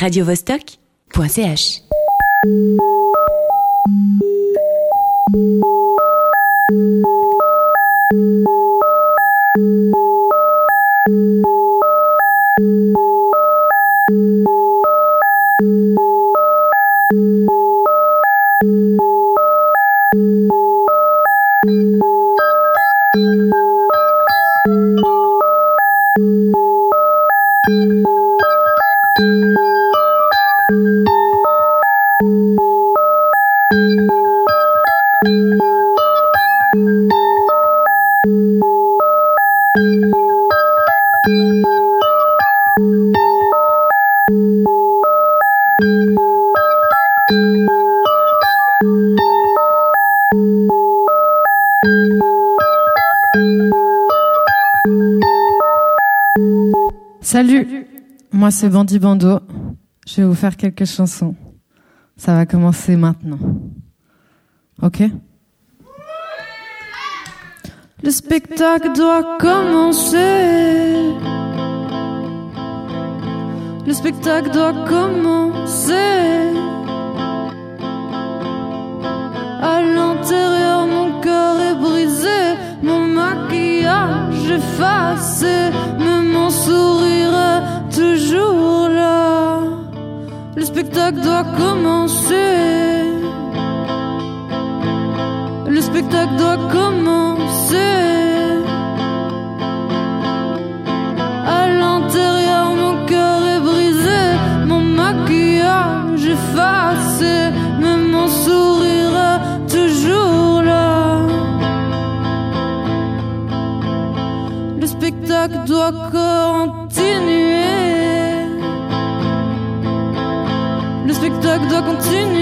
radiovostok.ch Salut, moi c'est Bandi Bando. Je vais vous faire quelques chansons. Ça va commencer maintenant. Ok? Le spectacle doit commencer. Le spectacle doit commencer. Maquillage effacé, mais mon sourire toujours là. Le spectacle doit commencer. Le spectacle doit commencer. Doit continuer. Le spectacle doit continuer.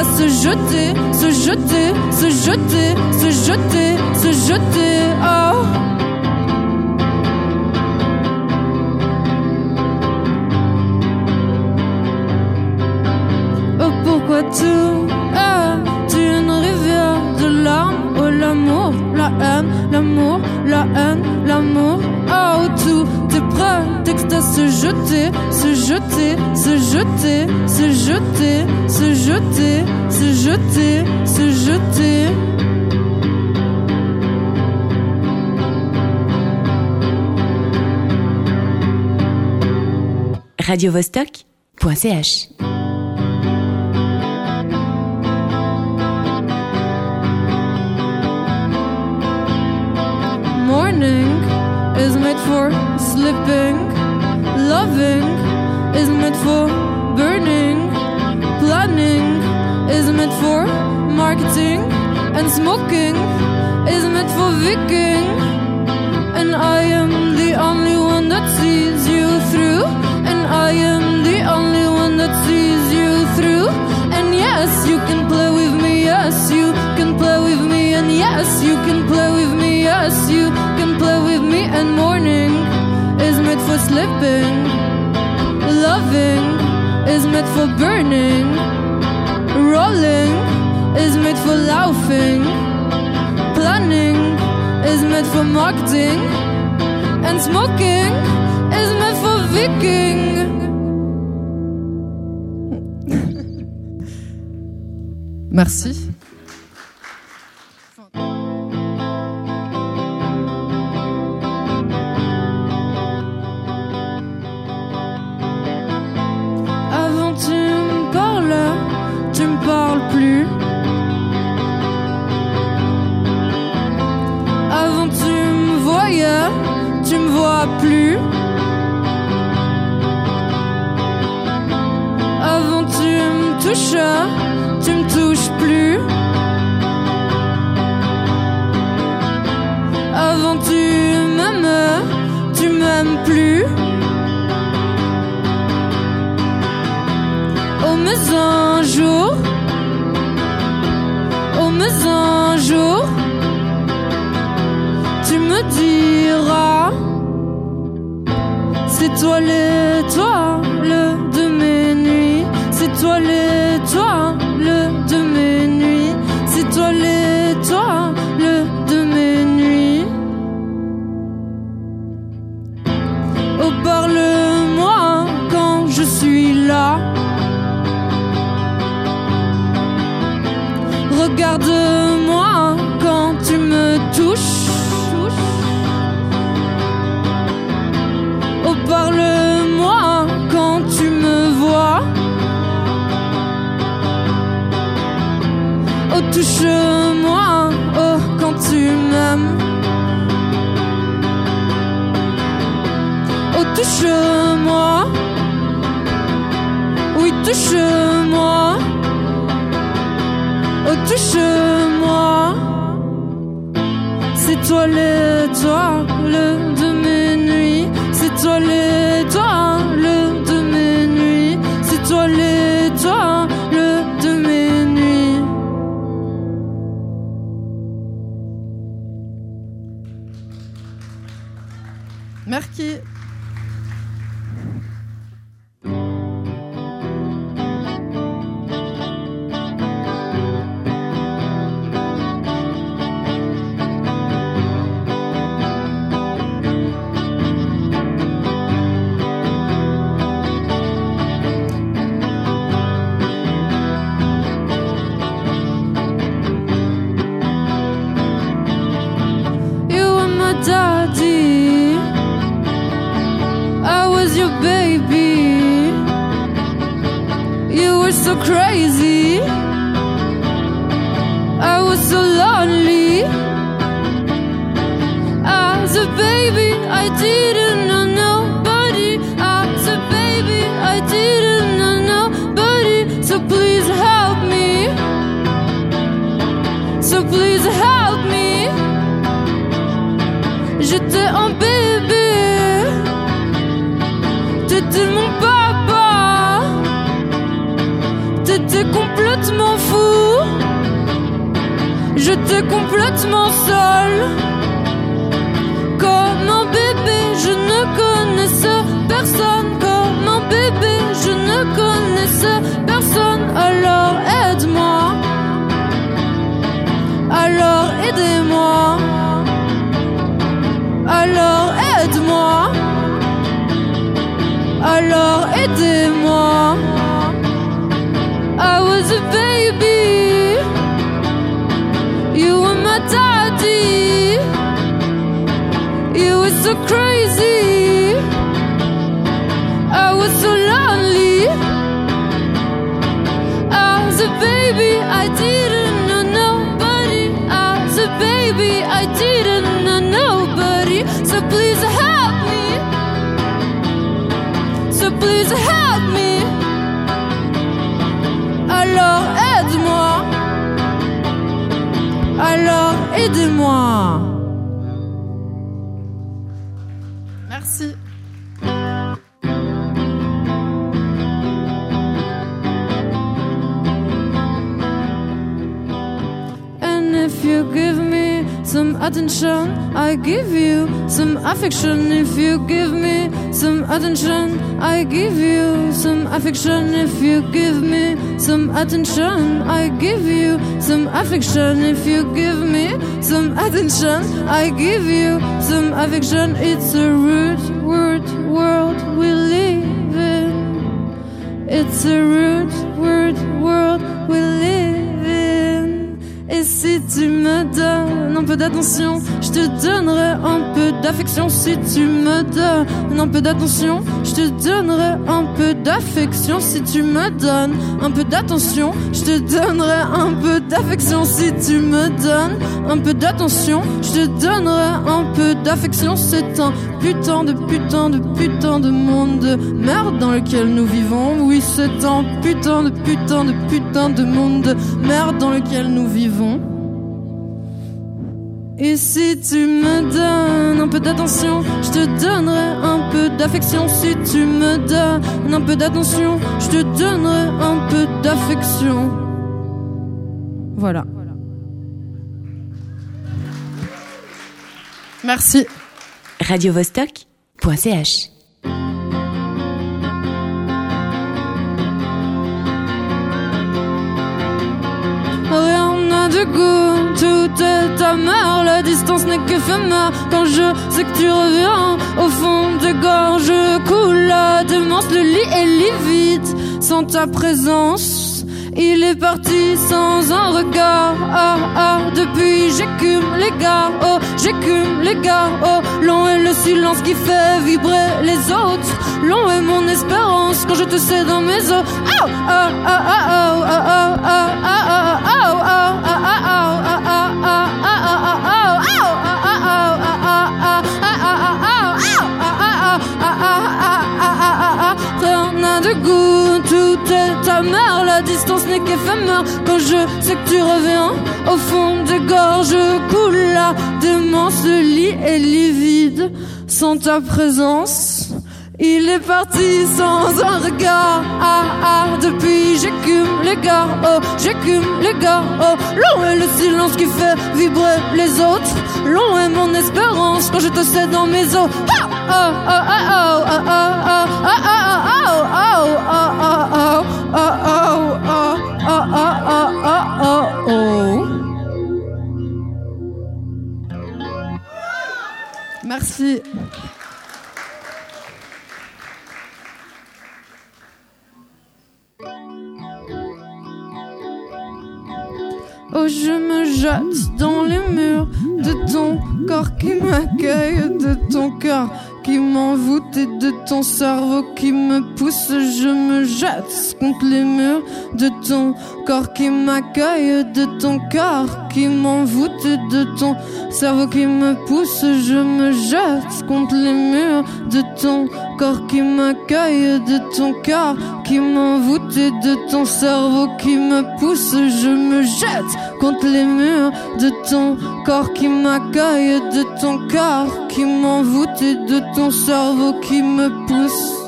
À se jeter, se jeter, se jeter, se jeter, se jeter. Oh. Oh pourquoi tout est une rivière de larmes Oh l'amour, la haine, l'amour, la haine, l'amour Oh tout est prêt, texte à se jeter, se jeter, se jeter, se jeter, se jeter, se jeter, se jeter radiovostok.ch Morning is made for sleeping. Smoking is made for viking. And I am the only one that sees you through. And I am the only one that sees you through. And yes, you can play with me. Yes, you can play with me. And yes, you can play with me. Yes, you can play with me. And morning is made for sleeping. Loving is made for burning. Rolling is made for laughing. Planning is made for marketing. And smoking is for viking. Merci. Toi touche-moi, oh, quand tu m'aimes. Oh, touche-moi. Oui, touche-moi. Oh, touche-moi. C'est toi l'étoile de mes J'étais un bébé, t'étais mon papa, t'étais complètement fou, j'étais complètement seul. You were so crazy. I was so lonely. As a baby, I didn't know nobody. As a baby, I didn't know nobody. So please help me. So please help me. Alors aide-moi. Alors aidez-moi. Some attention, I give you some affection. If you give me some attention, I give you some affection. If you give me some attention, I give you some affection. If you give me some attention, I give you some affection. It's a rude, rude world we live in. It's a rude, rude world we live in. Si tu me donnes un peu d'attention, je te donnerai un peu d'affection. Si tu me donnes un peu d'attention, je te donnerai un peu d'affection. Si tu me donnes un peu d'attention, je te donnerai un peu d'affection. Si tu me donnes un peu d'attention, je te donnerai un peu d'affection. C'est un putain de putain de putain de monde de merde dans lequel nous vivons. Oui, c'est un putain de putain de putain de monde de merde dans lequel nous vivons. Et si tu me donnes un peu d'attention, je te donnerai un peu d'affection. Si tu me donnes un peu d'attention, je te donnerai un peu d'affection. Voilà. Merci. Radiovostok.ch Oh, on goût tout est à mort, la distance n'est que mort Quand je sais que tu reviens au fond de gorge, coule la démence, le lit est livide sans ta présence il est parti sans un regard ah ah depuis j'écume les gars oh j'écume les gars oh long est le silence qui fait vibrer les autres long est mon espérance quand je te sais dans mes os oh ah ah ah oh ah ah ah ah ah oh ah ah ah ah ah ah ah la distance n'est qu'éphémère. Quand je sais que tu reviens, au fond des gorges coule la démence, le lit est livide sans ta présence. Il est parti sans un regard. Ah ah, depuis j'écume les gars. Oh, j'écume les gars. Oh, long est le silence qui fait vibrer les autres. Long est mon espérance quand je te sais dans mes os. Ah ah ah ah ah ah ah ah ah ah ah ah ah ah oh Merci. Oh, je me jette dans les murs de ton corps qui m'accueille, de ton cœur qui m'envoûte et de ton cerveau qui me pousse. Je me jette contre les murs de ton corps qui m'accueille, de ton cœur qui m'envoûte de ton cerveau qui me pousse. Je me jette contre les murs de ton corps qui m'accueille, de ton cœur qui m'envoûte de ton cerveau qui me pousse. Je me jette contre les murs de ton corps qui m'accueille, de ton cœur qui m'envoûte de ton cerveau qui me pousse.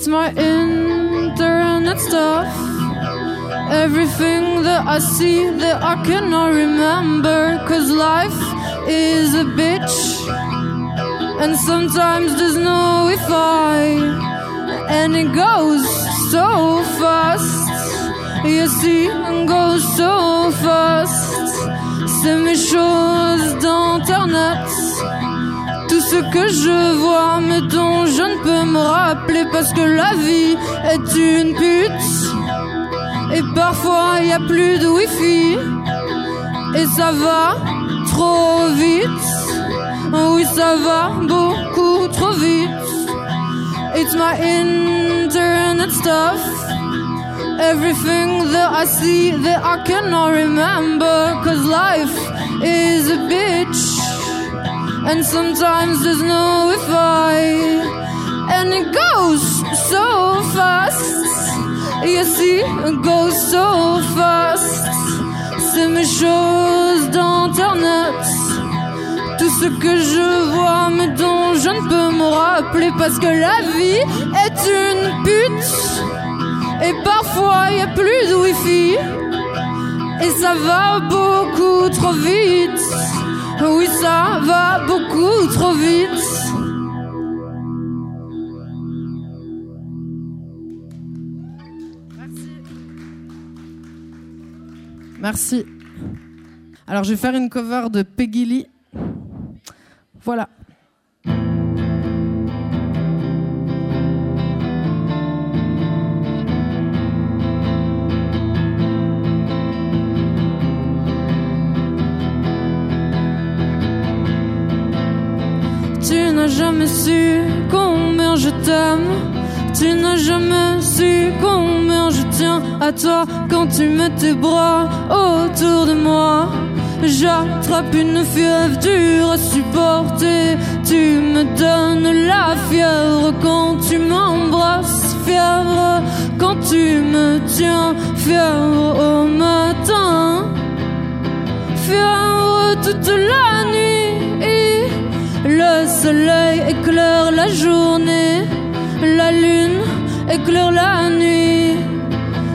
It's my internet stuff. Everything that I see that I cannot remember. Cause life is a bitch. And sometimes there's no Wi-Fi. And it goes so fast. You see, it goes so fast. C'est mes choses d'internet. Ce que je vois, mais dont je ne peux me rappeler parce que la vie est une pute. Et parfois y a plus de wifi. Et ça va trop vite. Oui, ça va beaucoup trop vite. It's my internet stuff. Everything that I see that I cannot remember. Cause life is a bitch. And sometimes there's no Wi-Fi And it goes so fast. You see, it goes so fast. C'est mes choses d'internet Tout ce que je vois mais dont je ne peux me rappeler Parce que la vie est une pute. Et parfois y a plus de wifi. Et ça va beaucoup trop vite oui, ça va beaucoup trop vite. Merci. Merci. Alors, je vais faire une cover de Peggy Lee. Voilà. Su combien je t'aime. Tu n'as jamais su combien je tiens à toi quand tu mets tes bras autour de moi. J'attrape une fièvre dure à supporter. Tu me donnes la fièvre quand tu m'embrasses. Fièvre quand tu me tiens. Fièvre au matin. Fièvre toute la nuit. Le soleil éclaire la journée, la lune éclaire la nuit.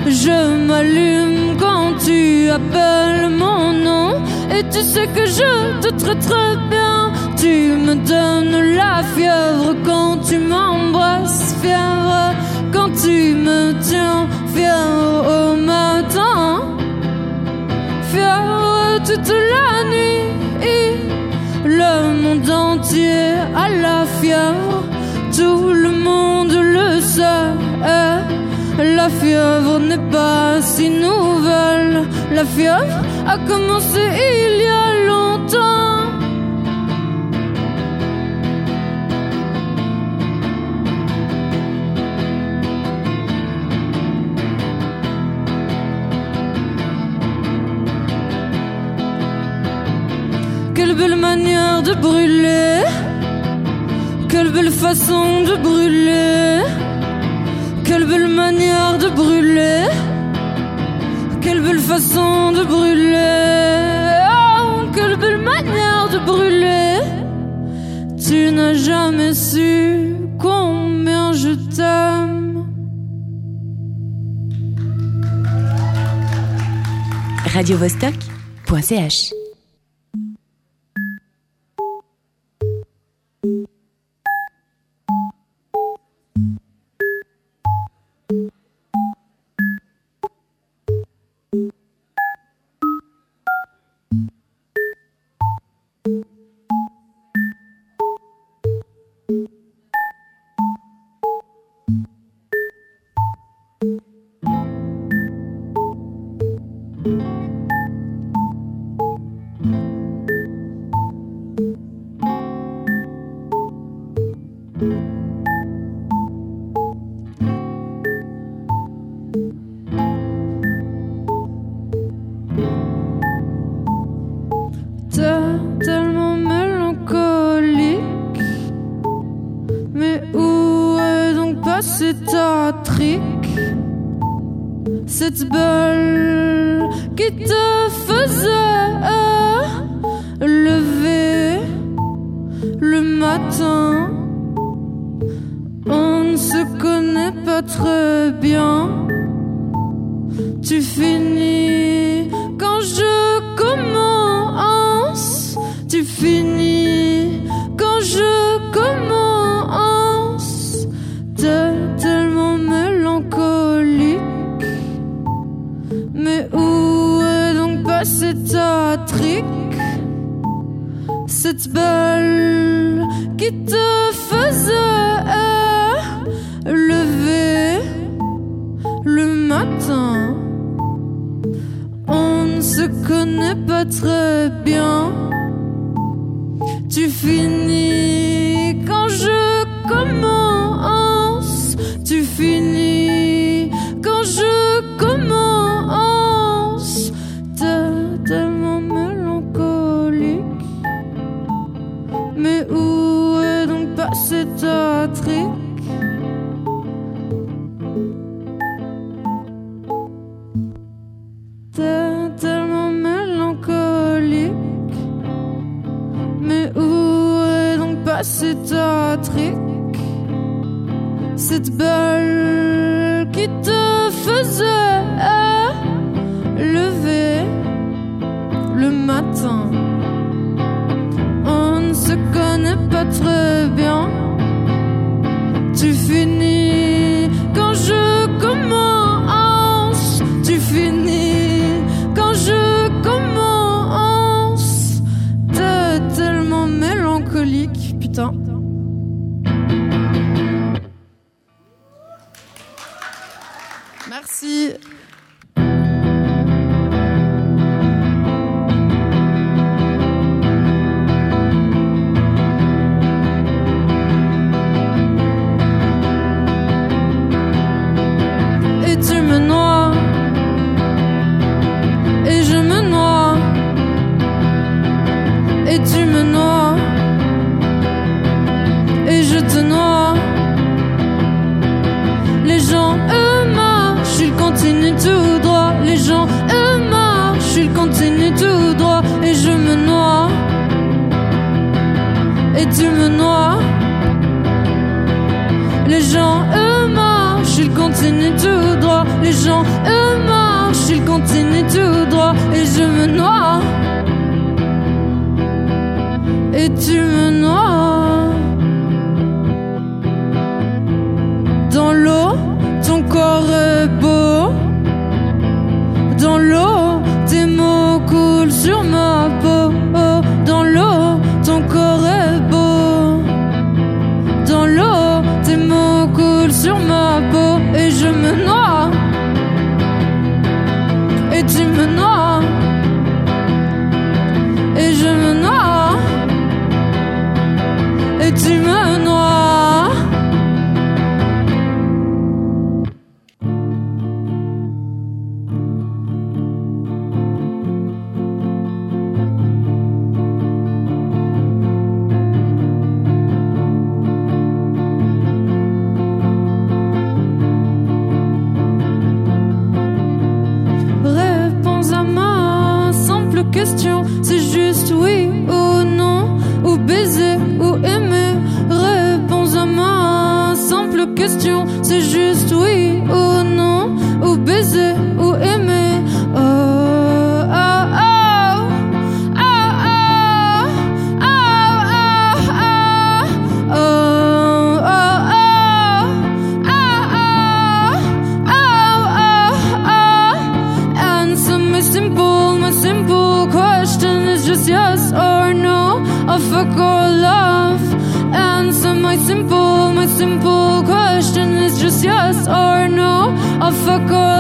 Je m'allume quand tu appelles mon nom. Et tu sais que je te traite très bien. Tu me donnes la fièvre quand tu m'embrasses, fièvre quand tu me tiens, fièvre au matin, fièvre toute la nuit. Le monde entier a la fièvre, tout le monde le sait. La fièvre n'est pas si nouvelle, la fièvre a commencé il y a Quelle belle manière de brûler, quelle belle façon de brûler, quelle belle manière de brûler, quelle belle façon de brûler, oh, quelle belle manière de brûler. Tu n'as jamais su combien je t'aime. radiovostok.ch On ne se connaît pas très bien. Tu finis quand je commence. Tu finis quand je commence. T'es tellement mélancolique. Mais où est donc passé ta trique? Cette belle qui te faisait lever le matin. On ne se connaît pas très bien. Tu finis quand je commence. gens eux marchent, ils continuent tout droit et je me noie. Et tu me noies. Les gens eux marchent, ils continuent tout droit. Les gens eux marchent, ils continuent tout droit et je me noie. Et tu me noies. Dans l'eau, tes mots coulent sur ma peau. Dans l'eau, ton corps est beau. Dans l'eau, tes mots coulent sur ma peau. Et je me noie. Et tu me noies. I.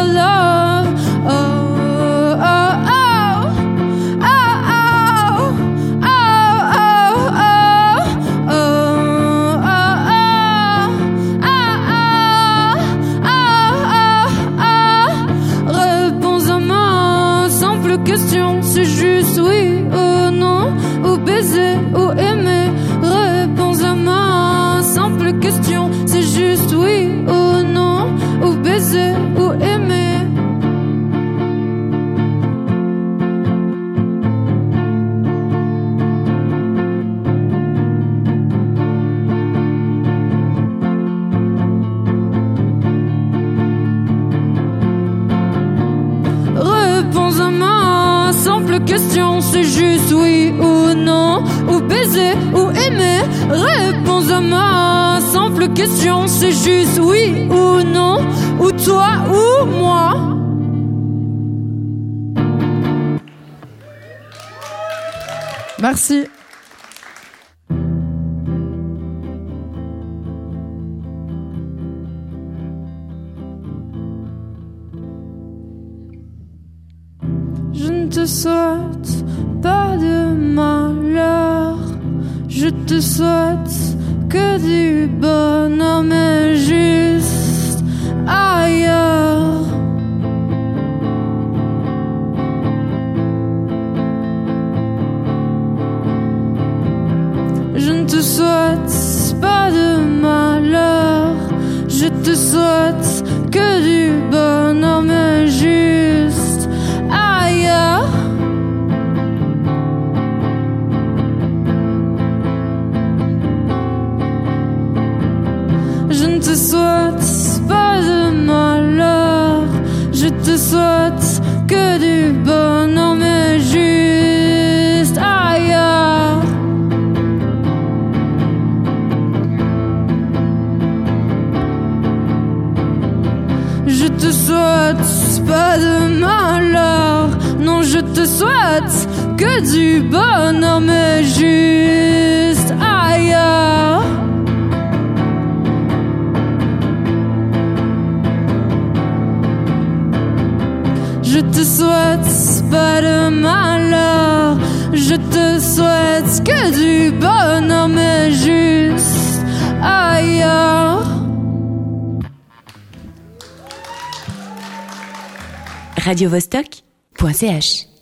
te souhaite pas de malheur, je te souhaite que du bonheur, mais juste ailleurs. Je ne te souhaite pas de malheur, je te souhaite que du que du bonhomme juste ailleurs. Je te souhaite pas de malheur, non, je te souhaite que du bonhomme juste. radiovostok.ch